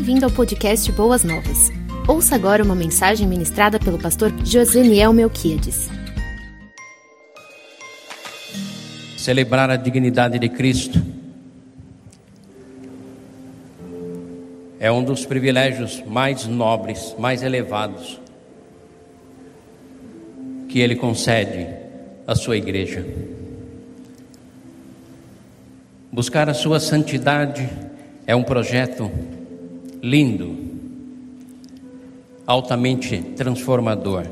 Bem-vindo ao podcast Boas Novas. Ouça agora uma mensagem ministrada pelo pastor Joseniel Melquiades. Celebrar a dignidade de Cristo é um dos privilégios mais nobres, mais elevados que Ele concede à sua igreja. Buscar a sua santidade é um projeto lindo, altamente transformador.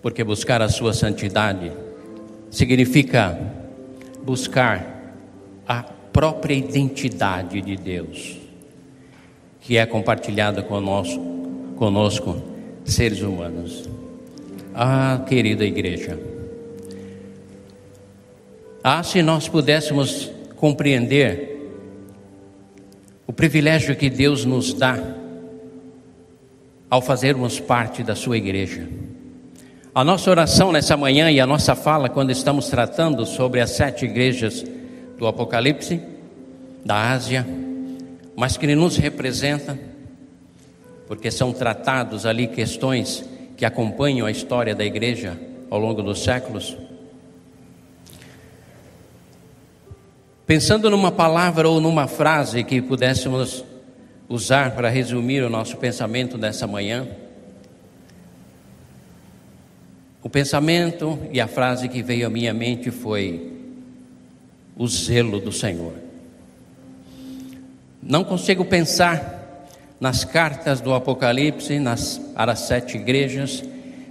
Porque buscar a sua santidade significa buscar a própria identidade de Deus, que é compartilhada conosco, conosco seres humanos. Ah, querida igreja, ah, se nós pudéssemos compreender o privilégio que Deus nos dá ao fazermos parte da sua igreja. A nossa oração nessa manhã e a nossa fala, quando estamos tratando sobre as sete igrejas do Apocalipse, da Ásia, mas que nos representa, porque são tratados ali questões que acompanham a história da igreja ao longo dos séculos. Pensando numa palavra ou numa frase que pudéssemos usar para resumir o nosso pensamento dessa manhã, o pensamento e a frase que veio à minha mente foi: o zelo do Senhor. Não consigo pensar nas cartas do Apocalipse, nas, para as sete igrejas,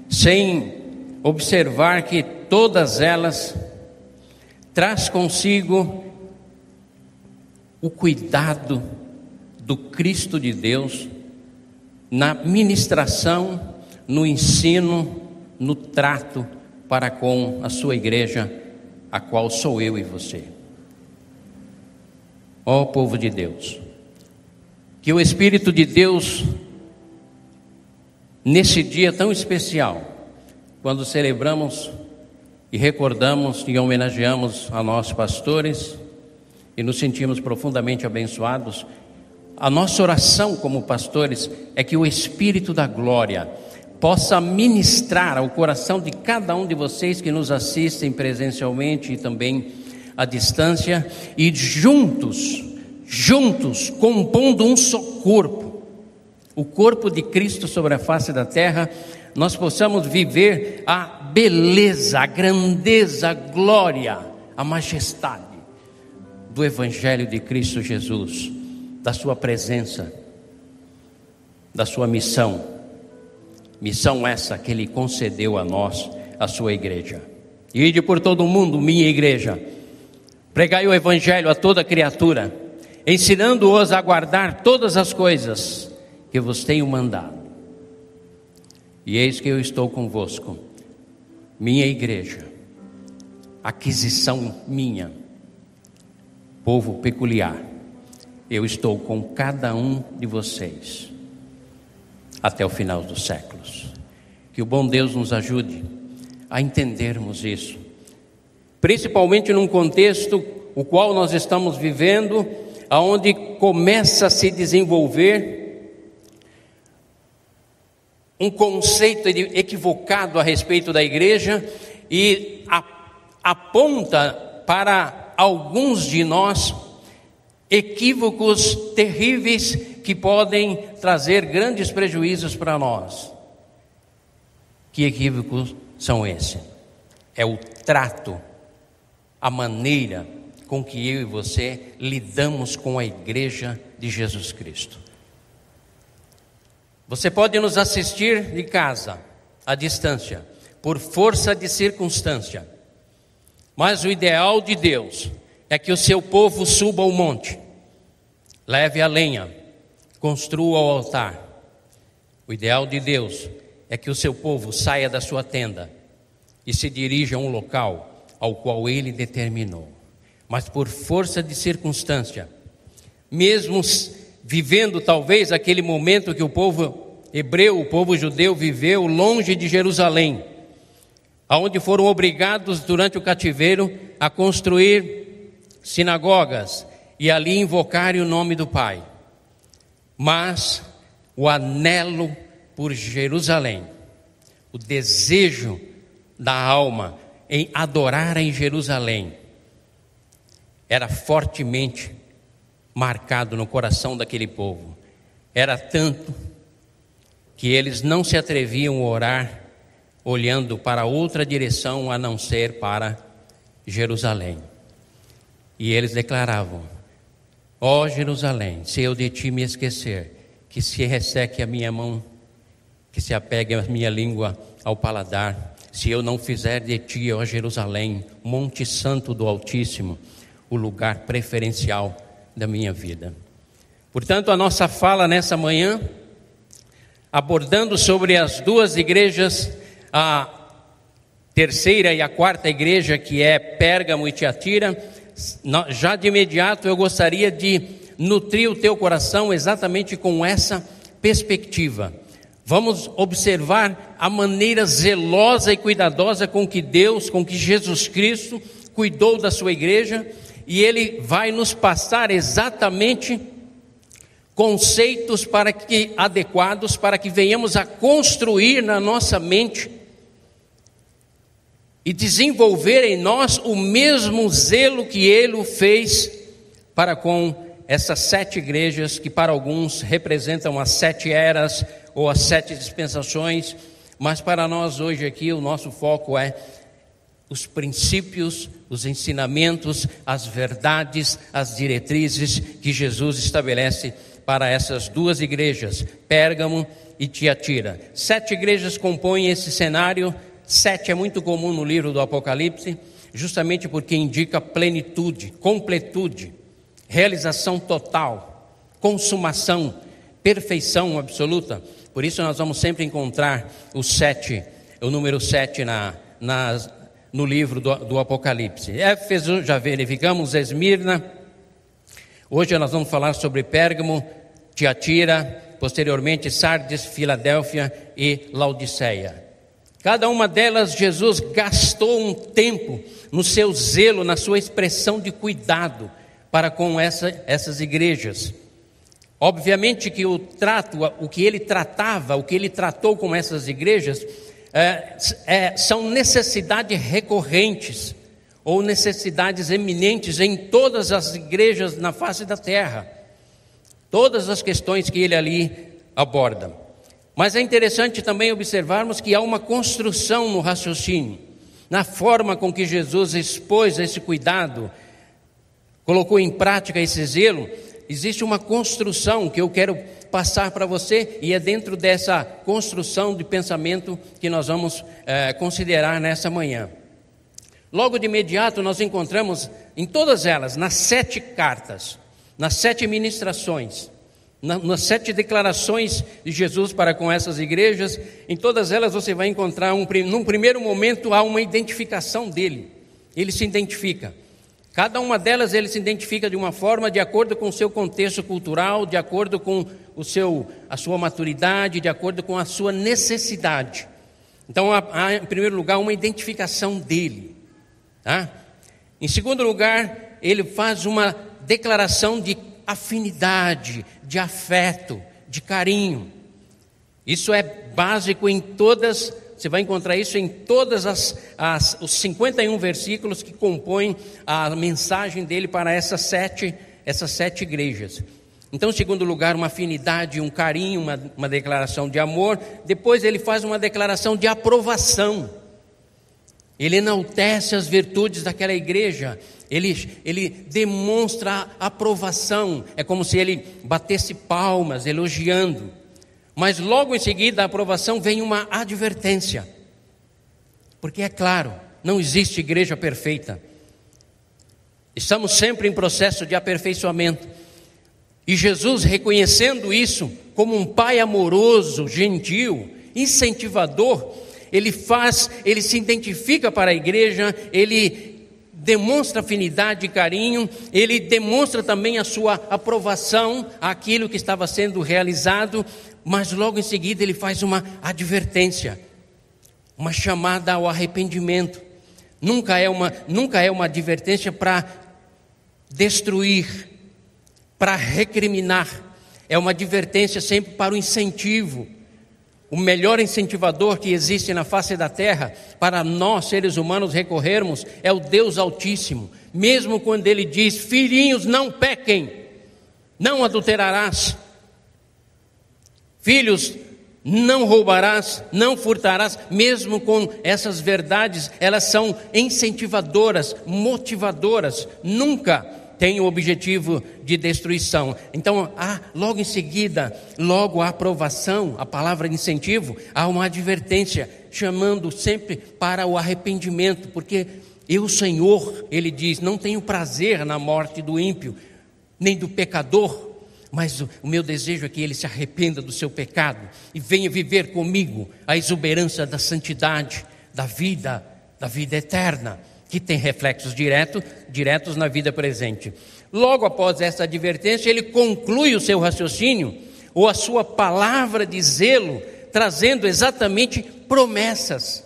sem observar que todas elas traz consigo o cuidado do Cristo de Deus na ministração, no ensino, no trato para com a sua igreja, a qual sou eu e você. Ó povo de Deus, que o Espírito de Deus, nesse dia tão especial, quando celebramos e recordamos e homenageamos a nossos pastores, e nos sentimos profundamente abençoados, a nossa oração como pastores é que o Espírito da Glória possa ministrar ao coração de cada um de vocês que nos assistem presencialmente e também à distância, e juntos, juntos, compondo um só corpo, o corpo de Cristo sobre a face da terra, nós possamos viver a beleza, a grandeza, a glória, a majestade do Evangelho de Cristo Jesus, da Sua presença, da Sua missão. Missão essa que Ele concedeu a nós, a Sua igreja. Ide por todo o mundo, minha igreja, pregai o Evangelho a toda criatura, ensinando-os a guardar todas as coisas que vos tenho mandado. E eis que eu estou convosco, minha igreja, aquisição minha povo peculiar. Eu estou com cada um de vocês até o final dos séculos. Que o bom Deus nos ajude a entendermos isso, principalmente num contexto o qual nós estamos vivendo, aonde começa a se desenvolver um conceito equivocado a respeito da igreja e aponta para alguns de nós equívocos terríveis que podem trazer grandes prejuízos para nós. Que equívocos são esses? É o trato, a maneira com que eu e você lidamos com a igreja de Jesus Cristo. Você pode nos assistir de casa, à distância, por força de circunstância. Mas o ideal de Deus é que o seu povo suba ao monte, leve a lenha, construa o altar. O ideal de Deus é que o seu povo saia da sua tenda e se dirija a um local ao qual ele determinou. Mas por força de circunstância, mesmo vivendo talvez aquele momento que o povo hebreu, o povo judeu viveu longe de Jerusalém, aonde foram obrigados durante o cativeiro a construir sinagogas e ali invocarem o nome do Pai. mas o anelo por Jerusalém, o desejo da alma em adorar em Jerusalém, era fortemente marcado no coração daquele povo. Era tanto que eles não se atreviam a orar olhando para outra direção a não ser para Jerusalém. E eles declaravam: Ó oh, Jerusalém, se eu de ti me esquecer, que se resseque a minha mão, que se apegue a minha língua ao paladar, se eu não fizer de ti, ó Jerusalém, Monte Santo do Altíssimo, o lugar preferencial da minha vida. Portanto, a nossa fala nessa manhã, abordando sobre as duas igrejas, a terceira e a quarta igreja, que é Pérgamo e Tiatira, já de imediato eu gostaria de nutrir o teu coração exatamente com essa perspectiva. Vamos observar a maneira zelosa e cuidadosa com que Deus, com que Jesus Cristo cuidou da sua igreja, e ele vai nos passar exatamente conceitos para que adequados para que venhamos a construir na nossa mente e desenvolver em nós o mesmo zelo que ele fez para com essas sete igrejas que para alguns representam as sete eras ou as sete dispensações, mas para nós hoje aqui o nosso foco é os princípios, os ensinamentos, as verdades, as diretrizes que Jesus estabelece para essas duas igrejas, Pérgamo e Tiatira. Sete igrejas compõem esse cenário, sete é muito comum no livro do Apocalipse, justamente porque indica plenitude, completude, realização total, consumação, perfeição absoluta. Por isso nós vamos sempre encontrar o sete, o número sete na, na, no livro do, do Apocalipse. Éfeso, já verificamos, Esmirna. Hoje nós vamos falar sobre Pérgamo, Tiatira, posteriormente Sardes, Filadélfia e Laodiceia. Cada uma delas, Jesus gastou um tempo no seu zelo, na sua expressão de cuidado para com essa, essas igrejas. Obviamente que o trato, o que ele tratava, o que ele tratou com essas igrejas, é, é, são necessidades recorrentes ou necessidades eminentes em todas as igrejas na face da terra. Todas as questões que ele ali aborda. Mas é interessante também observarmos que há uma construção no raciocínio, na forma com que Jesus expôs esse cuidado, colocou em prática esse zelo, existe uma construção que eu quero passar para você e é dentro dessa construção de pensamento que nós vamos é, considerar nessa manhã. Logo de imediato nós encontramos em todas elas, nas sete cartas, nas sete ministrações, nas sete declarações de Jesus para com essas igrejas, em todas elas você vai encontrar, um, num primeiro momento, há uma identificação dele. Ele se identifica. Cada uma delas ele se identifica de uma forma de acordo com o seu contexto cultural, de acordo com o seu, a sua maturidade, de acordo com a sua necessidade. Então há, há em primeiro lugar uma identificação dele. Tá? Em segundo lugar, ele faz uma declaração de afinidade, de afeto, de carinho. Isso é básico em todas você vai encontrar isso em todas as, as os 51 versículos que compõem a mensagem dele para essas sete, essas sete igrejas. Então, em segundo lugar, uma afinidade, um carinho, uma, uma declaração de amor. Depois ele faz uma declaração de aprovação. Ele enaltece as virtudes daquela igreja. Ele, ele demonstra aprovação. É como se ele batesse palmas, elogiando. Mas logo em seguida da aprovação vem uma advertência. Porque é claro, não existe igreja perfeita. Estamos sempre em processo de aperfeiçoamento. E Jesus, reconhecendo isso como um pai amoroso, gentil, incentivador, ele faz, ele se identifica para a igreja, ele demonstra afinidade e carinho, ele demonstra também a sua aprovação àquilo que estava sendo realizado, mas logo em seguida ele faz uma advertência, uma chamada ao arrependimento. Nunca é uma, nunca é uma advertência para destruir, para recriminar. é uma advertência sempre para o incentivo. O melhor incentivador que existe na face da terra para nós, seres humanos, recorrermos é o Deus Altíssimo. Mesmo quando ele diz: Filhinhos, não pequem, não adulterarás. Filhos, não roubarás, não furtarás, mesmo com essas verdades, elas são incentivadoras, motivadoras, nunca tem o objetivo de destruição. Então, há, logo em seguida, logo a aprovação, a palavra incentivo, há uma advertência, chamando sempre para o arrependimento, porque eu, Senhor, ele diz, não tenho prazer na morte do ímpio, nem do pecador, mas o, o meu desejo é que ele se arrependa do seu pecado e venha viver comigo a exuberância da santidade, da vida, da vida eterna, que tem reflexos direto, diretos na vida presente. Logo após essa advertência, ele conclui o seu raciocínio, ou a sua palavra de zelo, trazendo exatamente promessas.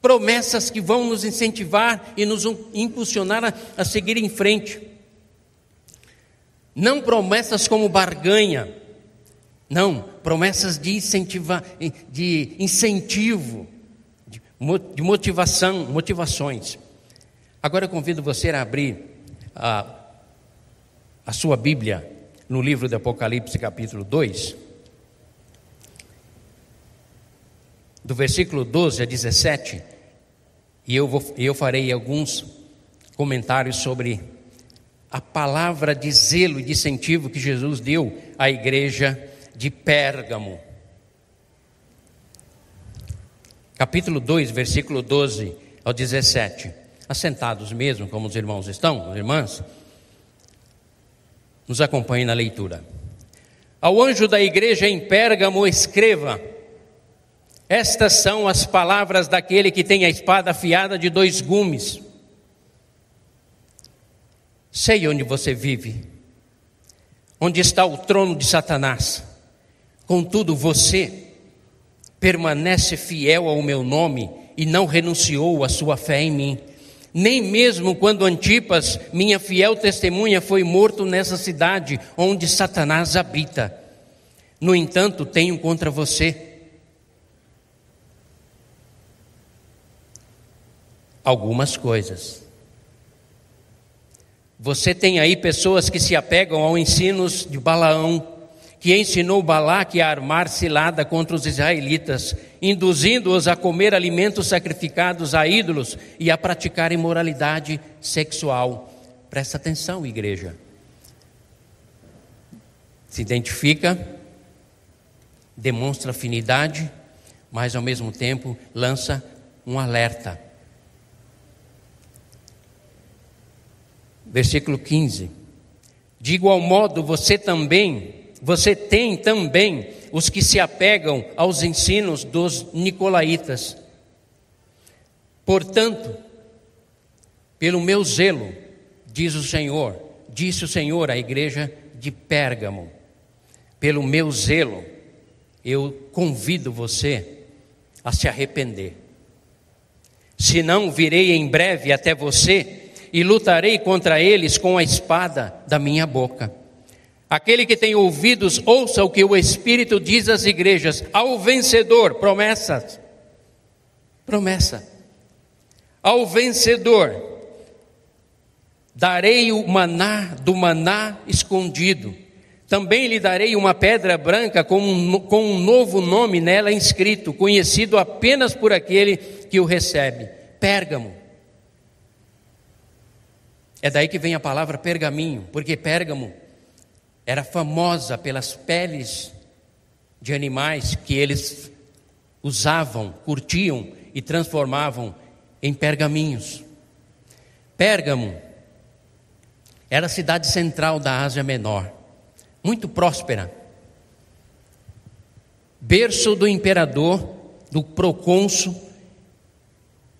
Promessas que vão nos incentivar e nos impulsionar a, a seguir em frente. Não promessas como barganha, não, promessas de, de incentivo, de motivação, motivações. Agora eu convido você a abrir a, a sua Bíblia no livro do Apocalipse, capítulo 2, do versículo 12 a 17, e eu, vou, eu farei alguns comentários sobre a palavra de zelo e de incentivo que Jesus deu à igreja de Pérgamo. Capítulo 2, versículo 12 ao 17. Assentados mesmo, como os irmãos estão, as irmãs, nos acompanhe na leitura. Ao anjo da igreja em Pérgamo, escreva: Estas são as palavras daquele que tem a espada afiada de dois gumes. Sei onde você vive, onde está o trono de Satanás. Contudo, você permanece fiel ao meu nome e não renunciou à sua fé em mim. Nem mesmo quando Antipas, minha fiel testemunha, foi morto nessa cidade onde Satanás habita. No entanto, tenho contra você algumas coisas você tem aí pessoas que se apegam ao ensinos de Balaão, que ensinou Balaque a armar cilada contra os israelitas, induzindo-os a comer alimentos sacrificados a ídolos e a praticar imoralidade sexual. Presta atenção, igreja. Se identifica, demonstra afinidade, mas ao mesmo tempo lança um alerta. versículo 15. De igual modo, você também, você tem também os que se apegam aos ensinos dos nicolaítas. Portanto, pelo meu zelo, diz o Senhor, disse o Senhor à igreja de Pérgamo, pelo meu zelo, eu convido você a se arrepender. Se não, virei em breve até você e lutarei contra eles com a espada da minha boca. Aquele que tem ouvidos, ouça o que o Espírito diz às igrejas. Ao vencedor, promessas. Promessa. Ao vencedor, darei o maná do maná escondido. Também lhe darei uma pedra branca com um, com um novo nome nela inscrito, conhecido apenas por aquele que o recebe. Pérgamo. É daí que vem a palavra pergaminho, porque Pérgamo era famosa pelas peles de animais que eles usavam, curtiam e transformavam em pergaminhos. Pérgamo era a cidade central da Ásia Menor, muito próspera, berço do imperador, do procônsul,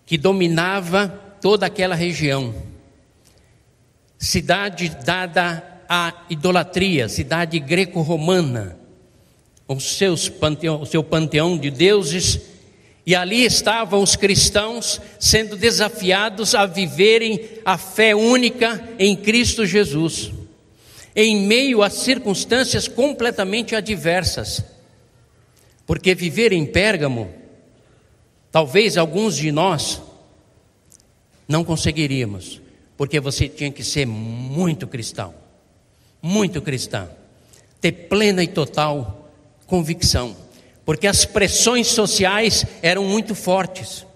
que dominava toda aquela região cidade dada à idolatria, cidade greco-romana, o, o seu panteão de deuses, e ali estavam os cristãos sendo desafiados a viverem a fé única em Cristo Jesus. em meio a circunstâncias completamente adversas. Porque viver em Pérgamo, talvez alguns de nós não conseguiríamos, porque você tinha que ser muito cristão, muito cristão, ter plena e total convicção, porque as pressões sociais eram muito fortes.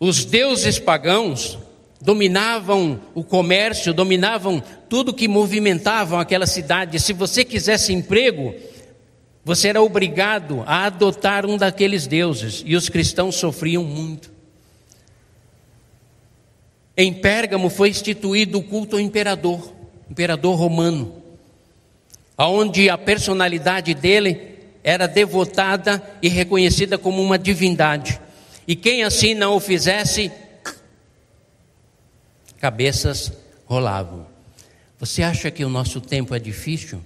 Os deuses pagãos dominavam o comércio, dominavam tudo que movimentavam aquela cidade. Se você quisesse emprego, você era obrigado a adotar um daqueles deuses, e os cristãos sofriam muito. Em Pérgamo foi instituído o culto ao imperador, imperador romano, onde a personalidade dele era devotada e reconhecida como uma divindade. E quem assim não o fizesse, cabeças rolavam. Você acha que o nosso tempo é difícil?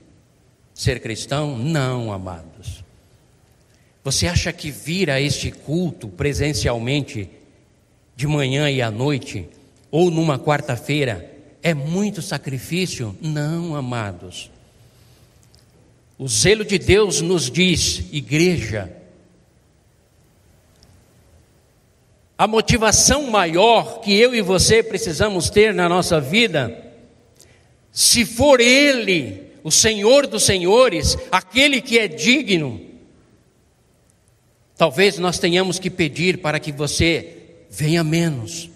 Ser cristão? Não, amados. Você acha que vir a este culto presencialmente, de manhã e à noite, ou numa quarta-feira, é muito sacrifício? Não, amados. O zelo de Deus nos diz, igreja, A motivação maior que eu e você precisamos ter na nossa vida, se for Ele, o Senhor dos Senhores, aquele que é digno, talvez nós tenhamos que pedir para que você venha menos,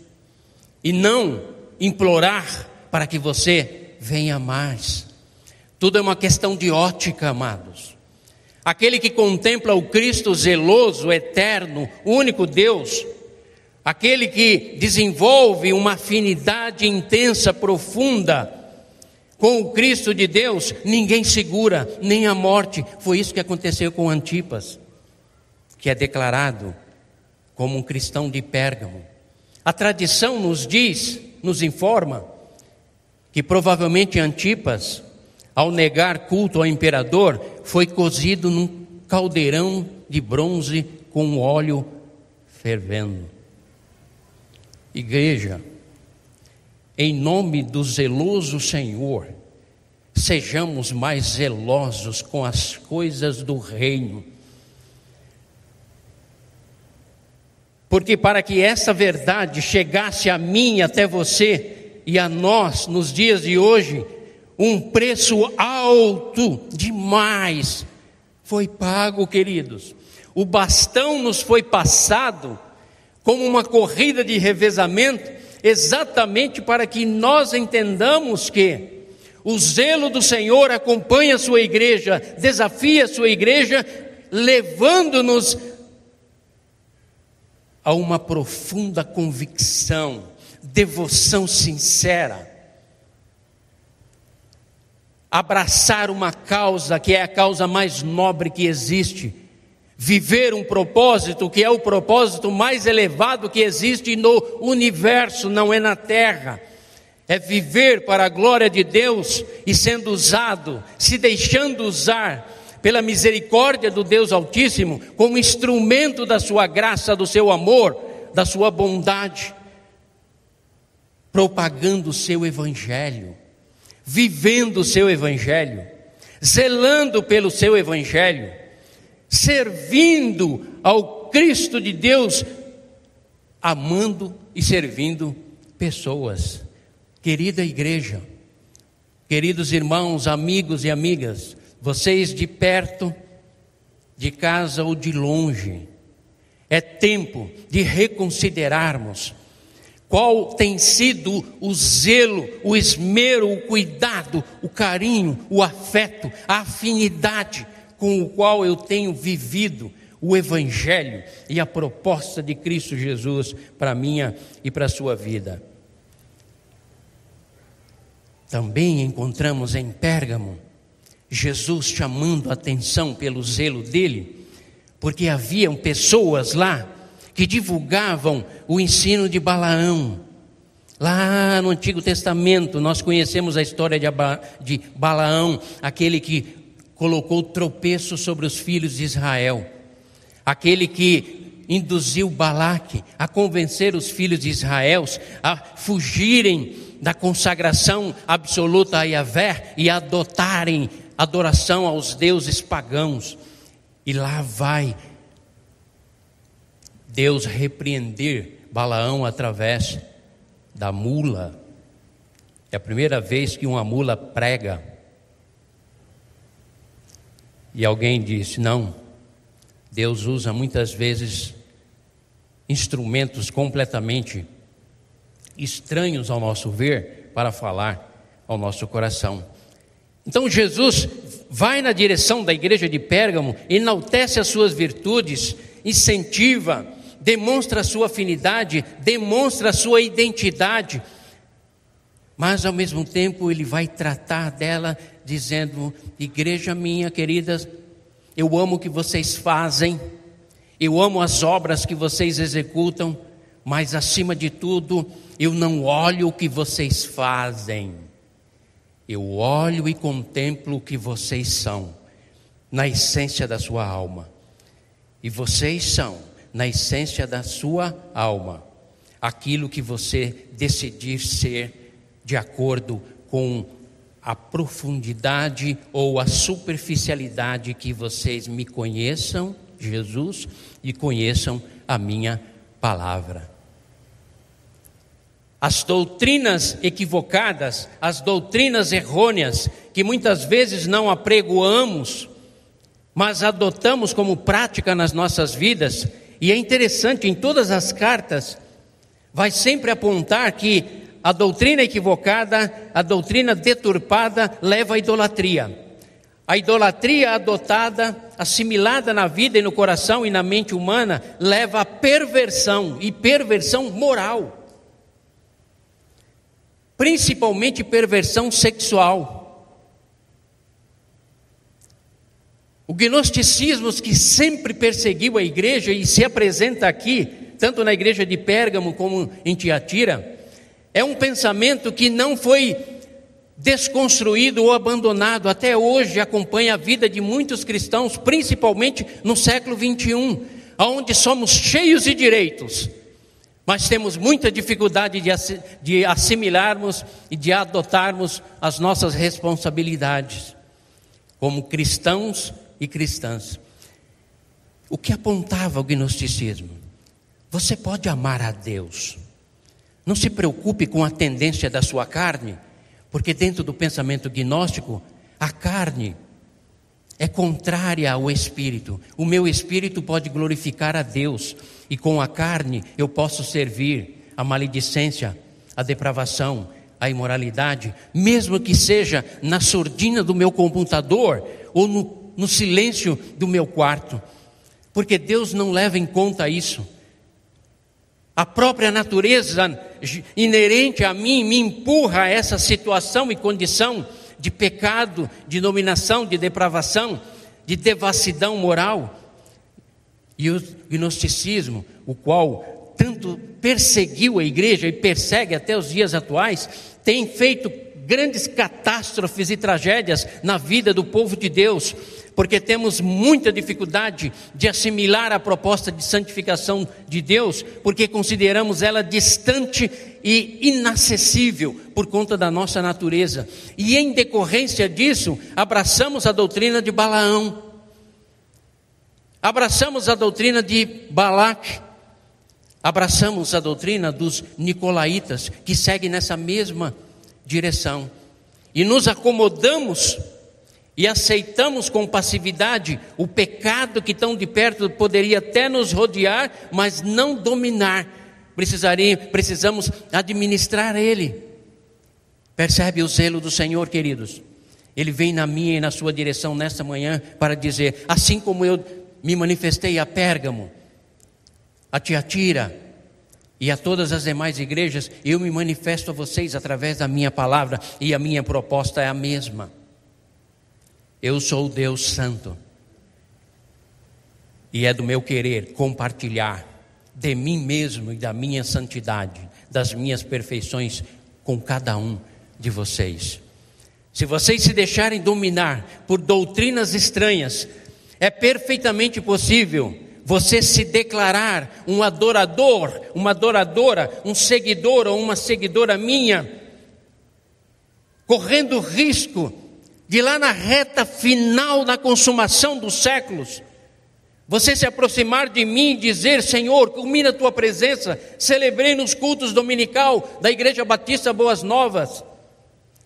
e não implorar para que você venha mais. Tudo é uma questão de ótica, amados. Aquele que contempla o Cristo zeloso, eterno, único Deus, aquele que desenvolve uma afinidade intensa, profunda com o Cristo de Deus, ninguém segura, nem a morte. Foi isso que aconteceu com Antipas, que é declarado como um cristão de Pérgamo. A tradição nos diz, nos informa, que provavelmente Antipas, ao negar culto ao imperador, foi cozido num caldeirão de bronze com óleo fervendo. Igreja, em nome do zeloso Senhor, sejamos mais zelosos com as coisas do reino. Porque para que essa verdade chegasse a mim, até você e a nós nos dias de hoje, um preço alto demais foi pago, queridos. O bastão nos foi passado como uma corrida de revezamento, exatamente para que nós entendamos que o zelo do Senhor acompanha a sua igreja, desafia a sua igreja, levando-nos a uma profunda convicção, devoção sincera. Abraçar uma causa que é a causa mais nobre que existe, viver um propósito que é o propósito mais elevado que existe no universo, não é na terra. É viver para a glória de Deus e sendo usado, se deixando usar pela misericórdia do Deus Altíssimo, como instrumento da sua graça, do seu amor, da sua bondade, propagando o seu evangelho, vivendo o seu evangelho, zelando pelo seu evangelho servindo ao Cristo de Deus, amando e servindo pessoas. Querida igreja, queridos irmãos, amigos e amigas, vocês de perto, de casa ou de longe, é tempo de reconsiderarmos qual tem sido o zelo, o esmero, o cuidado, o carinho, o afeto, a afinidade com o qual eu tenho vivido o Evangelho e a proposta de Cristo Jesus para a minha e para a sua vida. Também encontramos em Pérgamo Jesus chamando a atenção pelo zelo dele, porque haviam pessoas lá que divulgavam o ensino de Balaão. Lá no Antigo Testamento, nós conhecemos a história de Balaão, aquele que colocou tropeço sobre os filhos de Israel. Aquele que induziu Balaque a convencer os filhos de Israel a fugirem da consagração absoluta a Yahvé e adotarem adoração aos deuses pagãos. E lá vai Deus repreender Balaão através da mula. É a primeira vez que uma mula prega. E alguém disse: não, Deus usa muitas vezes instrumentos completamente estranhos ao nosso ver para falar ao nosso coração. Então Jesus vai na direção da igreja de Pérgamo, enaltece as suas virtudes, incentiva, demonstra a sua afinidade, demonstra a sua identidade, mas ao mesmo tempo ele vai tratar dela dizendo: Igreja minha querida, eu amo o que vocês fazem, eu amo as obras que vocês executam, mas acima de tudo, eu não olho o que vocês fazem, eu olho e contemplo o que vocês são, na essência da sua alma. E vocês são, na essência da sua alma, aquilo que você decidir ser de acordo com a profundidade ou a superficialidade que vocês me conheçam, Jesus, e conheçam a minha palavra. As doutrinas equivocadas, as doutrinas errôneas, que muitas vezes não apregoamos, mas adotamos como prática nas nossas vidas, e é interessante, em todas as cartas, vai sempre apontar que a doutrina equivocada, a doutrina deturpada leva à idolatria. A idolatria adotada, assimilada na vida e no coração e na mente humana, leva à perversão e perversão moral. Principalmente perversão sexual. O gnosticismo que sempre perseguiu a igreja e se apresenta aqui, tanto na igreja de Pérgamo como em Tiatira, é um pensamento que não foi desconstruído ou abandonado, até hoje acompanha a vida de muitos cristãos, principalmente no século 21, onde somos cheios de direitos, mas temos muita dificuldade de assimilarmos e de adotarmos as nossas responsabilidades como cristãos e cristãs. O que apontava o gnosticismo? Você pode amar a Deus não se preocupe com a tendência da sua carne, porque dentro do pensamento gnóstico, a carne é contrária ao espírito. O meu espírito pode glorificar a Deus, e com a carne eu posso servir a maledicência, a depravação, a imoralidade, mesmo que seja na surdina do meu computador ou no, no silêncio do meu quarto, porque Deus não leva em conta isso. A própria natureza inerente a mim me empurra a essa situação e condição de pecado, de dominação, de depravação, de devassidão moral. E o gnosticismo, o qual tanto perseguiu a igreja e persegue até os dias atuais, tem feito grandes catástrofes e tragédias na vida do povo de Deus, porque temos muita dificuldade de assimilar a proposta de santificação de Deus, porque consideramos ela distante e inacessível por conta da nossa natureza. E em decorrência disso, abraçamos a doutrina de Balaão, abraçamos a doutrina de Balaque, abraçamos a doutrina dos nicolaítas, que seguem nessa mesma direção, e nos acomodamos e aceitamos com passividade o pecado que tão de perto poderia até nos rodear, mas não dominar. Precisaria, precisamos administrar ele. Percebe o zelo do Senhor, queridos? Ele vem na minha e na sua direção nesta manhã para dizer: assim como eu me manifestei a Pérgamo, a Tiatira e a todas as demais igrejas, eu me manifesto a vocês através da minha palavra e a minha proposta é a mesma. Eu sou o Deus Santo. E é do meu querer compartilhar de mim mesmo e da minha santidade, das minhas perfeições com cada um de vocês. Se vocês se deixarem dominar por doutrinas estranhas, é perfeitamente possível você se declarar um adorador, uma adoradora, um seguidor ou uma seguidora minha correndo risco de lá na reta final da consumação dos séculos, você se aproximar de mim e dizer: Senhor, culmina a tua presença. Celebrei nos cultos dominical da Igreja Batista Boas Novas.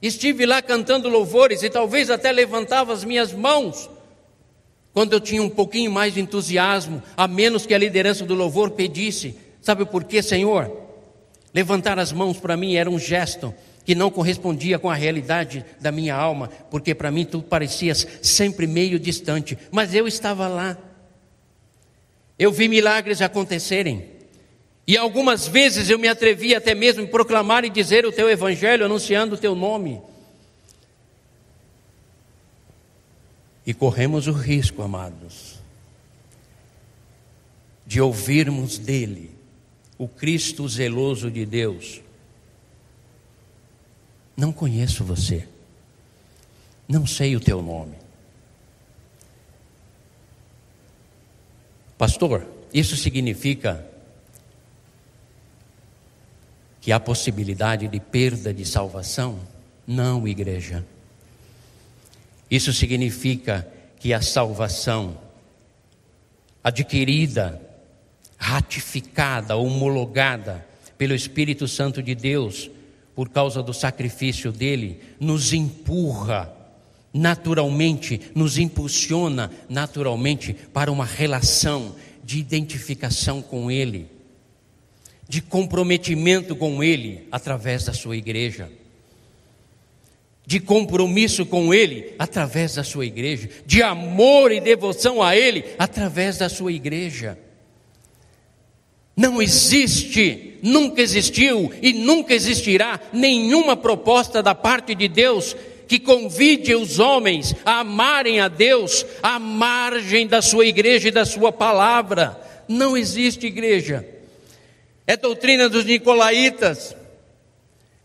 Estive lá cantando louvores e talvez até levantava as minhas mãos quando eu tinha um pouquinho mais de entusiasmo, a menos que a liderança do louvor pedisse. Sabe por quê, Senhor? Levantar as mãos para mim era um gesto que não correspondia com a realidade da minha alma, porque para mim tu parecias sempre meio distante, mas eu estava lá. Eu vi milagres acontecerem. E algumas vezes eu me atrevi até mesmo a proclamar e dizer o teu evangelho, anunciando o teu nome. E corremos o risco, amados, de ouvirmos dele, o Cristo zeloso de Deus. Não conheço você, não sei o teu nome. Pastor, isso significa que há possibilidade de perda de salvação? Não, igreja. Isso significa que a salvação adquirida, ratificada, homologada pelo Espírito Santo de Deus, por causa do sacrifício dele, nos empurra naturalmente, nos impulsiona naturalmente para uma relação de identificação com ele, de comprometimento com ele através da sua igreja de compromisso com Ele através da sua igreja, de amor e devoção a Ele através da sua igreja. Não existe, nunca existiu e nunca existirá nenhuma proposta da parte de Deus que convide os homens a amarem a Deus à margem da sua igreja e da sua palavra. Não existe igreja. É doutrina dos nicolaítas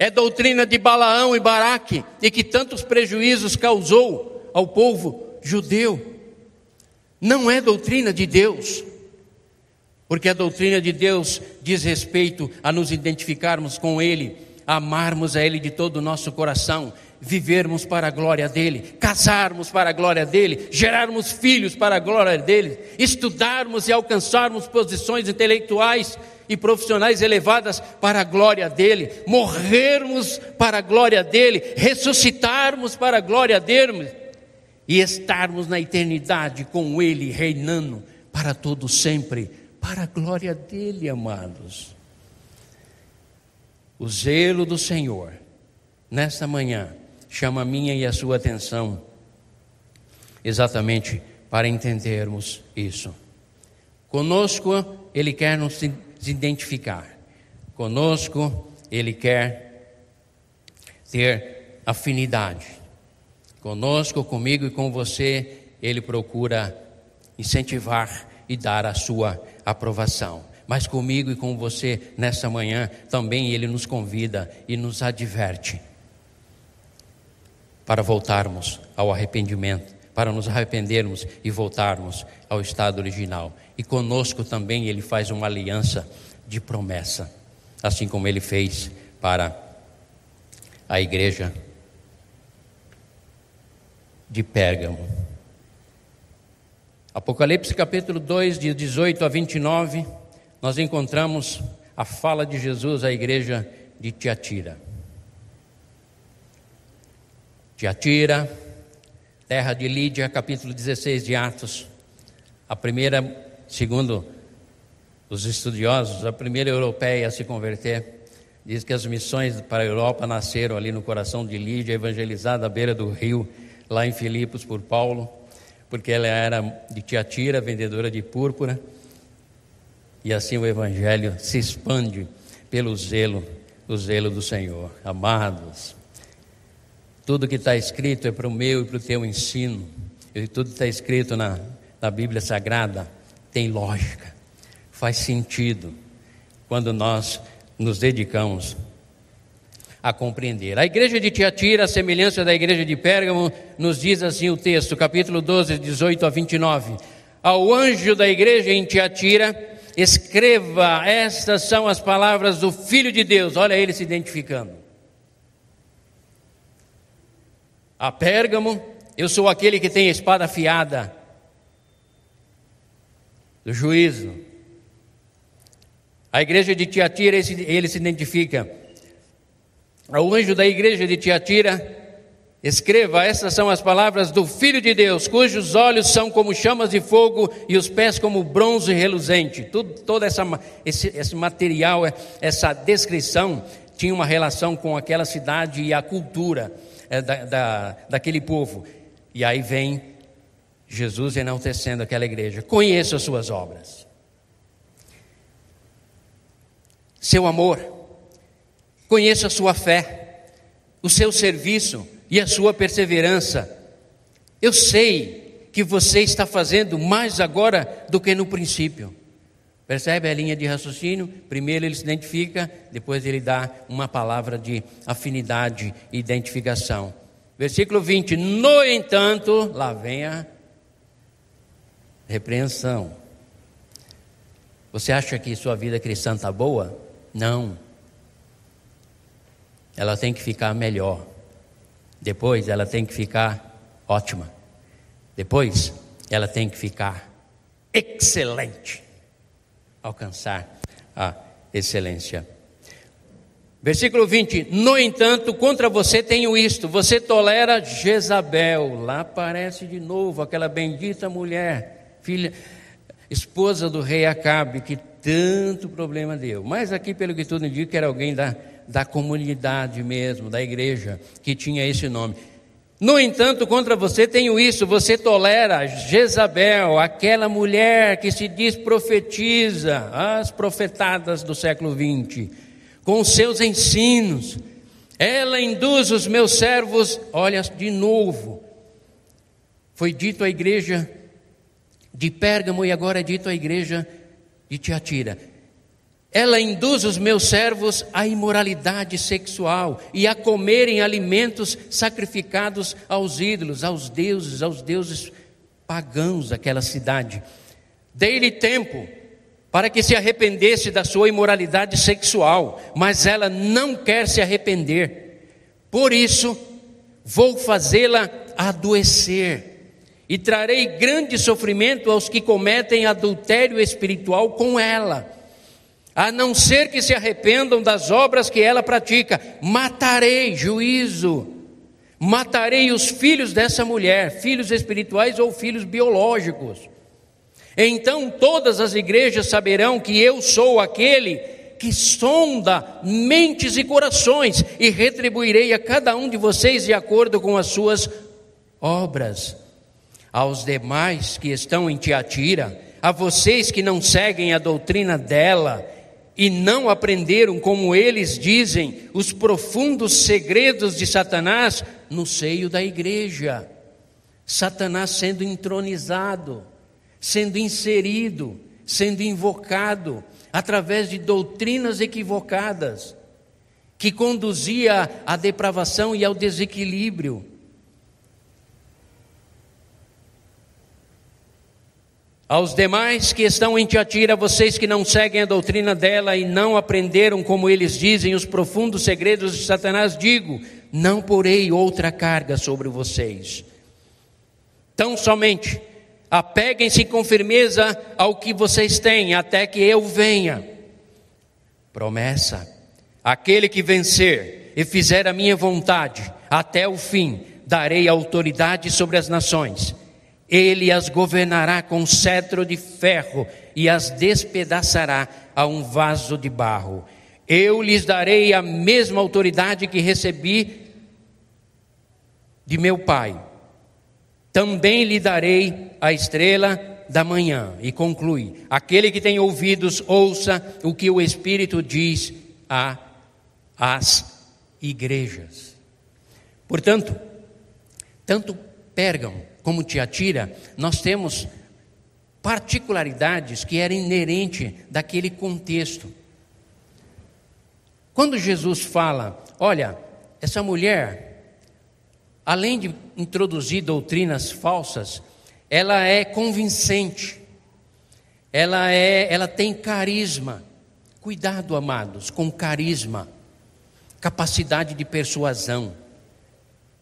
é doutrina de Balaão e Baraque e que tantos prejuízos causou ao povo judeu. Não é doutrina de Deus, porque a doutrina de Deus diz respeito a nos identificarmos com Ele, amarmos a Ele de todo o nosso coração, vivermos para a glória dEle, casarmos para a glória dEle, gerarmos filhos para a glória dEle, estudarmos e alcançarmos posições intelectuais e profissionais elevadas para a glória dele, morrermos para a glória dele, ressuscitarmos para a glória dele e estarmos na eternidade com ele reinando para todo sempre, para a glória dele, amados. O zelo do Senhor nesta manhã chama a minha e a sua atenção exatamente para entendermos isso. Conosco ele quer nos identificar. Conosco, Ele quer ter afinidade. Conosco, comigo e com você, Ele procura incentivar e dar a sua aprovação. Mas comigo e com você, nessa manhã, também Ele nos convida e nos adverte para voltarmos ao arrependimento, para nos arrependermos e voltarmos ao estado original. E conosco também ele faz uma aliança de promessa, assim como ele fez para a igreja de Pérgamo. Apocalipse capítulo 2, de 18 a 29, nós encontramos a fala de Jesus à igreja de Tiatira. Tiatira, terra de Lídia, capítulo 16 de Atos, a primeira, segundo os estudiosos, a primeira europeia a se converter. Diz que as missões para a Europa nasceram ali no coração de Lídia, evangelizada à beira do rio, lá em Filipos por Paulo, porque ela era de Tiatira, vendedora de púrpura, e assim o evangelho se expande pelo zelo, o zelo do Senhor. Amados, tudo que está escrito é para o meu e para o teu ensino, e tudo está escrito na da Bíblia Sagrada tem lógica, faz sentido. Quando nós nos dedicamos a compreender. A igreja de Tiatira, a semelhança da igreja de Pérgamo, nos diz assim o texto, capítulo 12, 18 a 29. Ao anjo da igreja em Tiatira, escreva: estas são as palavras do Filho de Deus. Olha ele se identificando. A Pérgamo, eu sou aquele que tem a espada afiada do juízo. A igreja de Tiatira, ele se identifica. Ao anjo da igreja de Tiatira, Escreva, essas são as palavras do Filho de Deus, cujos olhos são como chamas de fogo e os pés como bronze reluzente. Tudo, todo essa, esse, esse material, essa descrição, tinha uma relação com aquela cidade e a cultura é, da, da, daquele povo. E aí vem Jesus enaltecendo aquela igreja. Conheça as suas obras. Seu amor, conheça a sua fé, o seu serviço e a sua perseverança. Eu sei que você está fazendo mais agora do que no princípio. Percebe a linha de raciocínio? Primeiro ele se identifica, depois ele dá uma palavra de afinidade e identificação. Versículo 20: No entanto, lá vem a repreensão. Você acha que sua vida cristã está boa? Não. Ela tem que ficar melhor. Depois ela tem que ficar ótima. Depois ela tem que ficar excelente. Alcançar a excelência. Versículo 20: No entanto, contra você tenho isto: você tolera Jezabel. Lá aparece de novo aquela bendita mulher, filha, esposa do rei Acabe, que tanto problema deu. Mas aqui, pelo que tudo indica, era alguém da da comunidade mesmo, da igreja, que tinha esse nome. No entanto, contra você tenho isso: você tolera Jezabel, aquela mulher que se diz profetiza, as profetadas do século XX, com seus ensinos. Ela induz os meus servos, olha de novo. Foi dito à igreja de Pérgamo e agora é dito à igreja de Tiatira. Ela induz os meus servos à imoralidade sexual e a comerem alimentos sacrificados aos ídolos, aos deuses, aos deuses pagãos daquela cidade. Dei-lhe tempo para que se arrependesse da sua imoralidade sexual, mas ela não quer se arrepender. Por isso, vou fazê-la adoecer e trarei grande sofrimento aos que cometem adultério espiritual com ela a não ser que se arrependam das obras que ela pratica. Matarei, juízo, matarei os filhos dessa mulher, filhos espirituais ou filhos biológicos. Então todas as igrejas saberão que eu sou aquele que sonda mentes e corações e retribuirei a cada um de vocês de acordo com as suas obras. Aos demais que estão em Tiatira, a vocês que não seguem a doutrina dela, e não aprenderam, como eles dizem, os profundos segredos de Satanás no seio da igreja. Satanás sendo entronizado, sendo inserido, sendo invocado através de doutrinas equivocadas, que conduzia à depravação e ao desequilíbrio. Aos demais que estão em Tiatira, vocês que não seguem a doutrina dela e não aprenderam, como eles dizem, os profundos segredos de Satanás, digo: não porei outra carga sobre vocês. Tão somente apeguem-se com firmeza ao que vocês têm, até que eu venha. Promessa: aquele que vencer e fizer a minha vontade até o fim, darei autoridade sobre as nações ele as governará com cetro de ferro e as despedaçará a um vaso de barro. Eu lhes darei a mesma autoridade que recebi de meu Pai. Também lhe darei a estrela da manhã. E conclui: aquele que tem ouvidos, ouça o que o Espírito diz a as igrejas. Portanto, tanto Pérgamo como Tiatira, nós temos particularidades que eram inerentes daquele contexto. Quando Jesus fala, olha, essa mulher, além de introduzir doutrinas falsas, ela é convincente, ela é, ela tem carisma. Cuidado, amados, com carisma, capacidade de persuasão.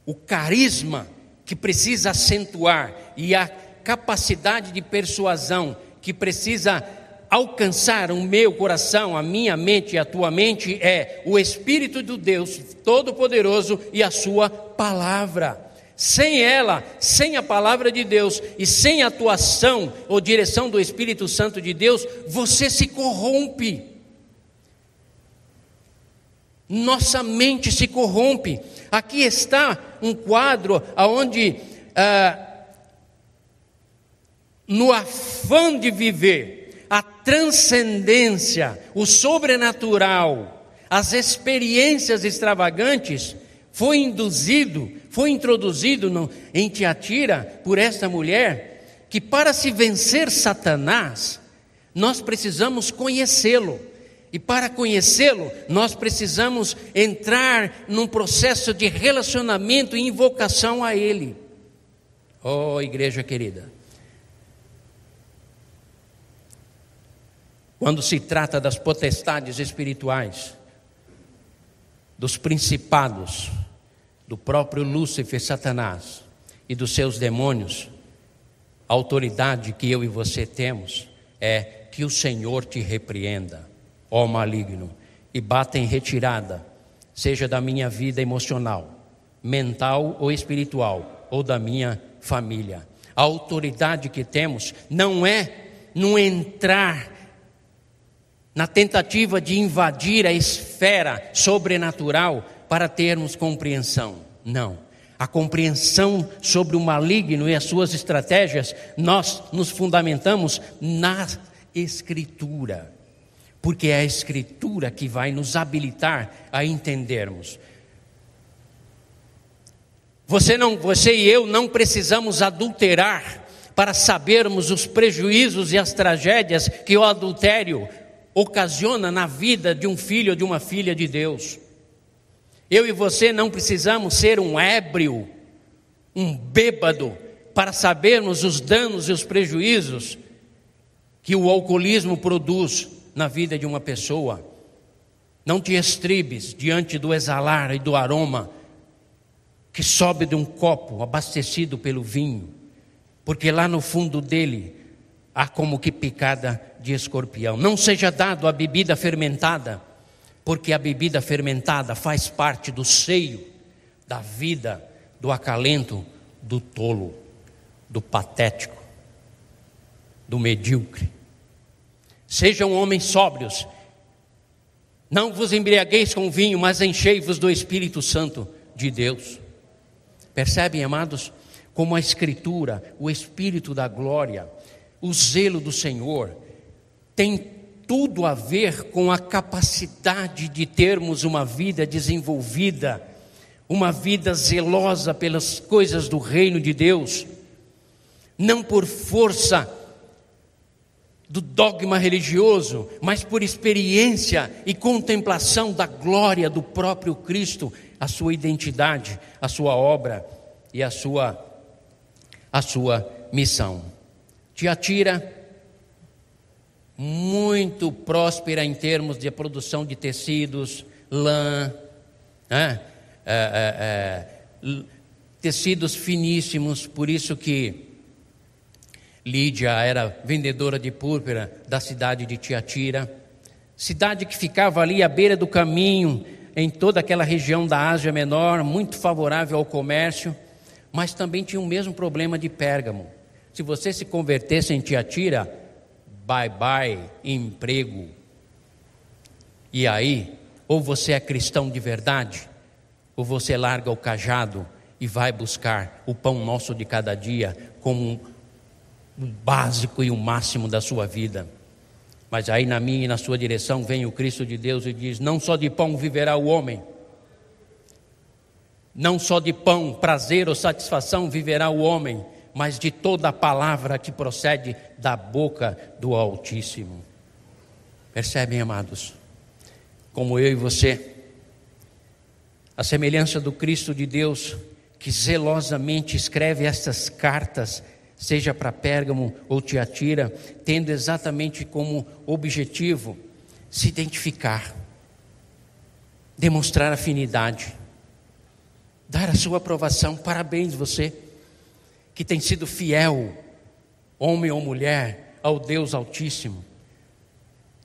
o carisma que precisa acentuar e a capacidade de persuasão que precisa alcançar o meu coração, a minha mente e a tua mente é o Espírito do Deus Todo-Poderoso e a Sua palavra. Sem ela, sem a palavra de Deus e sem a atuação ou direção do Espírito Santo de Deus, você se corrompe. Nossa mente se corrompe. Aqui está um quadro onde, ah, no afã de viver, a transcendência, o sobrenatural, as experiências extravagantes, foi induzido, foi introduzido no, em Tiatira por esta mulher, que para se vencer Satanás, nós precisamos conhecê-lo. E para conhecê-lo, nós precisamos entrar num processo de relacionamento e invocação a Ele. Oh, igreja querida. Quando se trata das potestades espirituais, dos principados, do próprio Lúcifer, Satanás e dos seus demônios, a autoridade que eu e você temos é que o Senhor te repreenda, ó maligno, e bata em retirada, seja da minha vida emocional, mental ou espiritual, ou da minha família. A autoridade que temos não é no entrar na tentativa de invadir a esfera sobrenatural para termos compreensão. Não. A compreensão sobre o maligno e as suas estratégias, nós nos fundamentamos na Escritura. Porque é a Escritura que vai nos habilitar a entendermos. Você, não, você e eu não precisamos adulterar para sabermos os prejuízos e as tragédias que o adultério ocasiona na vida de um filho ou de uma filha de Deus. Eu e você não precisamos ser um ébrio, um bêbado, para sabermos os danos e os prejuízos que o alcoolismo produz na vida de uma pessoa. Não te estribes diante do exalar e do aroma que sobe de um copo abastecido pelo vinho, porque lá no fundo dele há como que picada de escorpião. Não seja dado a bebida fermentada, porque a bebida fermentada faz parte do seio da vida, do acalento do tolo, do patético, do medíocre. Sejam homens sóbrios, não vos embriagueis com vinho, mas enchei-vos do Espírito Santo de Deus. Percebem, amados, como a Escritura, o Espírito da glória, o zelo do Senhor tem tudo a ver com a capacidade de termos uma vida desenvolvida, uma vida zelosa pelas coisas do reino de Deus, não por força do dogma religioso, mas por experiência e contemplação da glória do próprio Cristo, a sua identidade, a sua obra e a sua a sua missão. Tiatira, muito próspera em termos de produção de tecidos, lã, né? é, é, é, tecidos finíssimos, por isso que Lídia era vendedora de púrpura da cidade de Tiatira, cidade que ficava ali à beira do caminho, em toda aquela região da Ásia Menor, muito favorável ao comércio, mas também tinha o mesmo problema de Pérgamo. Se você se convertesse em Tiatira, bye bye emprego. E aí, ou você é cristão de verdade, ou você larga o cajado e vai buscar o pão nosso de cada dia como o básico e o máximo da sua vida. Mas aí na minha e na sua direção vem o Cristo de Deus e diz: Não só de pão viverá o homem, não só de pão, prazer ou satisfação viverá o homem, mas de toda a palavra que procede da boca do Altíssimo. Percebem, amados? Como eu e você, a semelhança do Cristo de Deus, que zelosamente escreve estas cartas, seja para Pérgamo ou Tiatira, tendo exatamente como objetivo se identificar, demonstrar afinidade, dar a sua aprovação. Parabéns você que tem sido fiel, homem ou mulher, ao Deus Altíssimo.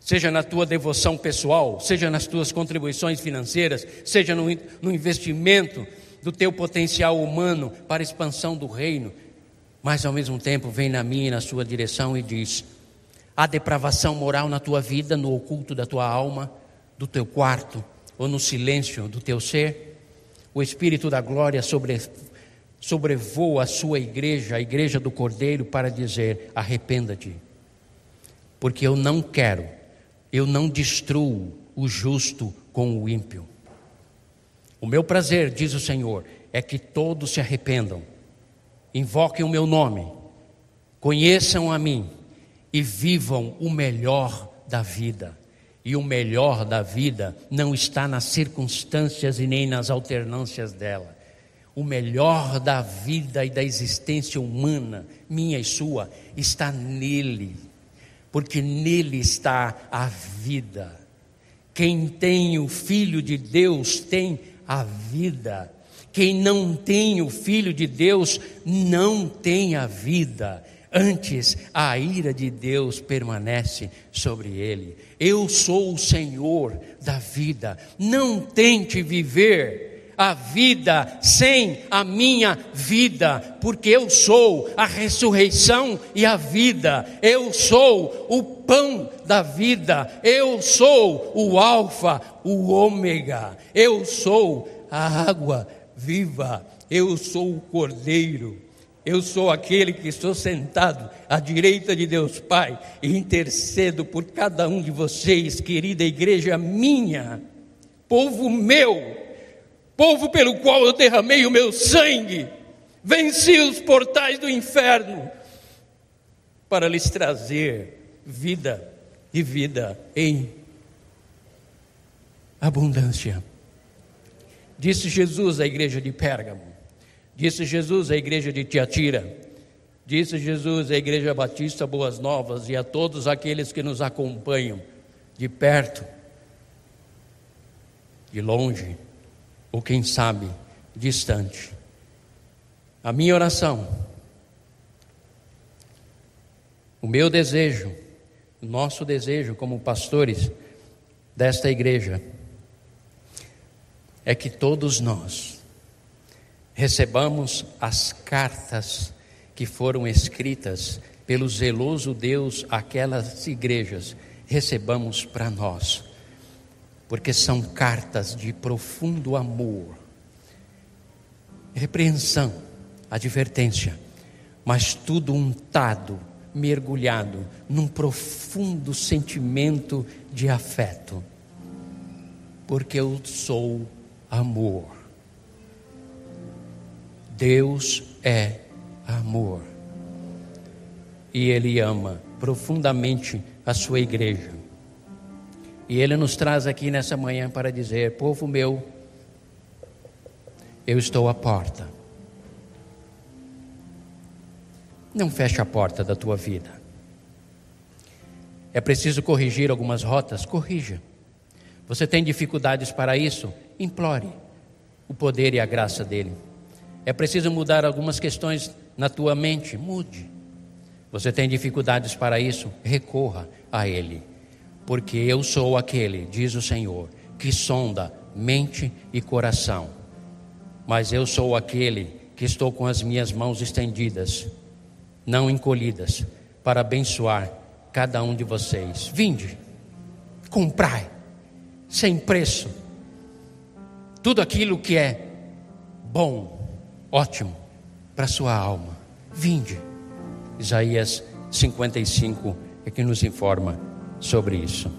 Seja na tua devoção pessoal, seja nas tuas contribuições financeiras, seja no, no investimento do teu potencial humano para a expansão do reino, mas ao mesmo tempo vem na minha e na sua direção e diz: há depravação moral na tua vida, no oculto da tua alma, do teu quarto ou no silêncio do teu ser? O Espírito da glória sobre, sobrevoa a sua igreja, a igreja do Cordeiro, para dizer: arrependa-te, porque eu não quero, eu não destruo o justo com o ímpio. O meu prazer, diz o Senhor, é que todos se arrependam, invoquem o meu nome, conheçam a mim e vivam o melhor da vida. E o melhor da vida não está nas circunstâncias e nem nas alternâncias dela. O melhor da vida e da existência humana, minha e sua, está nele, porque nele está a vida. Quem tem o Filho de Deus tem a vida. Quem não tem o Filho de Deus não tem a vida. Antes, a ira de Deus permanece sobre ele. Eu sou o Senhor da vida. Não tente viver a vida sem a minha vida, porque eu sou a ressurreição e a vida. Eu sou o pão da vida. Eu sou o Alfa, o Ômega. Eu sou a água viva. Eu sou o Cordeiro. Eu sou aquele que estou sentado à direita de Deus Pai e intercedo por cada um de vocês, querida igreja minha, povo meu, povo pelo qual eu derramei o meu sangue, venci os portais do inferno para lhes trazer vida e vida em abundância. Disse Jesus à igreja de Pérgamo. Disse Jesus à igreja de Tiatira, disse Jesus à igreja batista Boas Novas e a todos aqueles que nos acompanham de perto, de longe, ou quem sabe, distante. A minha oração, o meu desejo, o nosso desejo como pastores desta igreja, é que todos nós, recebamos as cartas que foram escritas pelo zeloso Deus àquelas igrejas, recebamos para nós, porque são cartas de profundo amor, repreensão, advertência, mas tudo untado, mergulhado num profundo sentimento de afeto, porque eu sou amor. Deus é amor. E Ele ama profundamente a sua igreja. E Ele nos traz aqui nessa manhã para dizer: povo meu, eu estou à porta. Não feche a porta da tua vida. É preciso corrigir algumas rotas? Corrija. Você tem dificuldades para isso? Implore o poder e a graça dEle. É preciso mudar algumas questões na tua mente? Mude. Você tem dificuldades para isso? Recorra a Ele. Porque eu sou aquele, diz o Senhor, que sonda mente e coração. Mas eu sou aquele que estou com as minhas mãos estendidas, não encolhidas, para abençoar cada um de vocês. Vinde, comprai, sem preço, tudo aquilo que é bom, ótimo para a sua alma. Vinde. Isaías 55 é que nos informa sobre isso.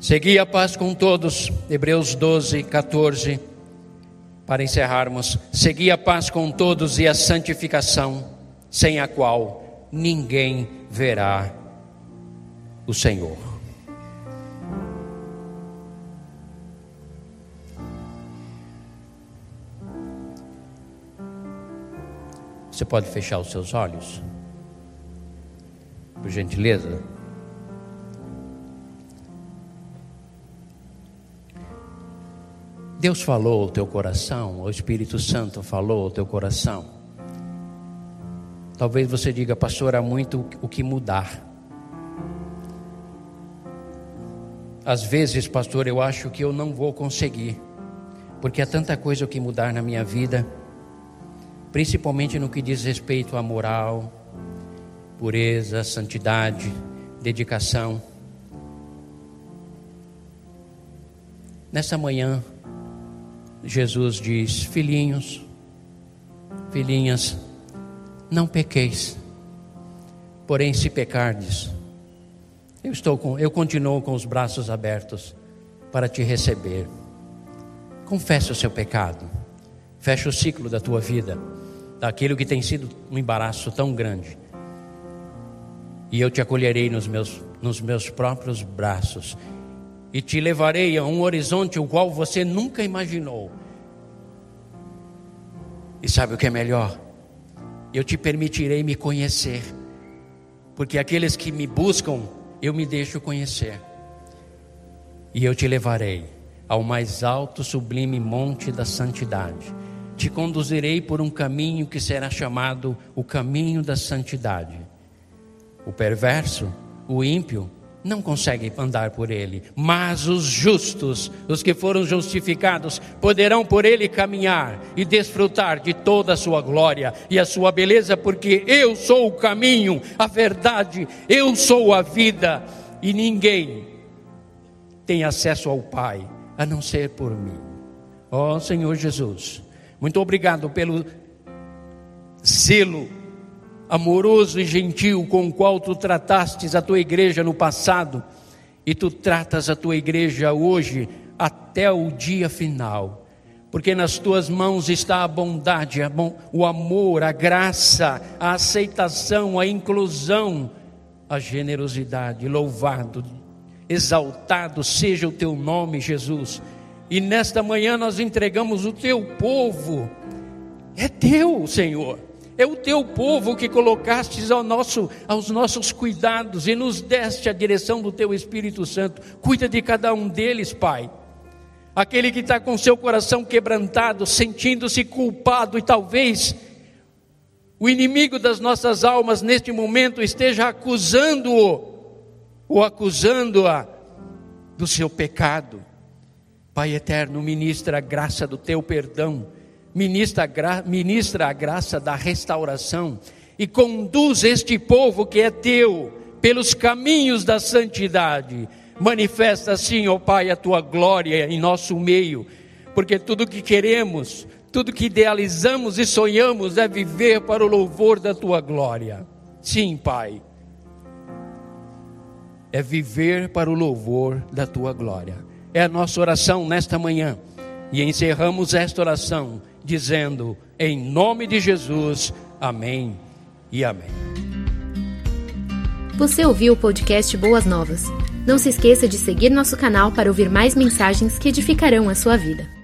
Segui a paz com todos, Hebreus 12, 14, para encerrarmos. Segui a paz com todos e a santificação, sem a qual ninguém verá o Senhor. Você pode fechar os seus olhos? Por gentileza. Deus falou ao teu coração, o Espírito Santo falou ao teu coração. Talvez você diga, pastor, há muito o que mudar. Às vezes, pastor, eu acho que eu não vou conseguir, porque há tanta coisa o que mudar na minha vida, principalmente no que diz respeito à moral, pureza, santidade, dedicação. Nessa manhã, Jesus diz: Filhinhos, filhinhas, não pequeis, porém, se pecardes, eu estou com, eu continuo com os braços abertos para te receber. Confesse o seu pecado. Fecha o ciclo da tua vida, daquilo que tem sido um embaraço tão grande. E eu te acolherei nos meus, nos meus próprios braços e te levarei a um horizonte o qual você nunca imaginou. E sabe o que é melhor? Eu te permitirei me conhecer, porque aqueles que me buscam eu me deixo conhecer. E eu te levarei ao mais alto, sublime monte da santidade. Te conduzirei por um caminho que será chamado o caminho da santidade. O perverso, o ímpio, não consegue andar por ele, mas os justos, os que foram justificados, poderão por ele caminhar e desfrutar de toda a sua glória e a sua beleza, porque eu sou o caminho, a verdade, eu sou a vida, e ninguém tem acesso ao Pai a não ser por mim. Ó oh, Senhor Jesus, muito obrigado pelo zelo amoroso e gentil com o qual tu tratastes a tua igreja no passado e tu tratas a tua igreja hoje até o dia final. Porque nas tuas mãos está a bondade, o amor, a graça, a aceitação, a inclusão, a generosidade. Louvado, exaltado seja o teu nome, Jesus. E nesta manhã nós entregamos o teu povo. É teu, Senhor. É o teu povo que colocastes ao nosso, aos nossos cuidados e nos deste a direção do teu Espírito Santo. Cuida de cada um deles, Pai. Aquele que está com seu coração quebrantado, sentindo-se culpado e talvez o inimigo das nossas almas neste momento esteja acusando-o ou acusando-a do seu pecado. Pai eterno, ministra a graça do teu perdão ministra a, gra ministra a graça da restauração e conduz este povo que é teu pelos caminhos da santidade. Manifesta assim, ó Pai, a tua glória em nosso meio, porque tudo que queremos, tudo que idealizamos e sonhamos é viver para o louvor da tua glória. Sim, Pai. É viver para o louvor da tua glória. É a nossa oração nesta manhã. E encerramos esta oração dizendo: Em nome de Jesus, amém e amém. Você ouviu o podcast Boas Novas? Não se esqueça de seguir nosso canal para ouvir mais mensagens que edificarão a sua vida.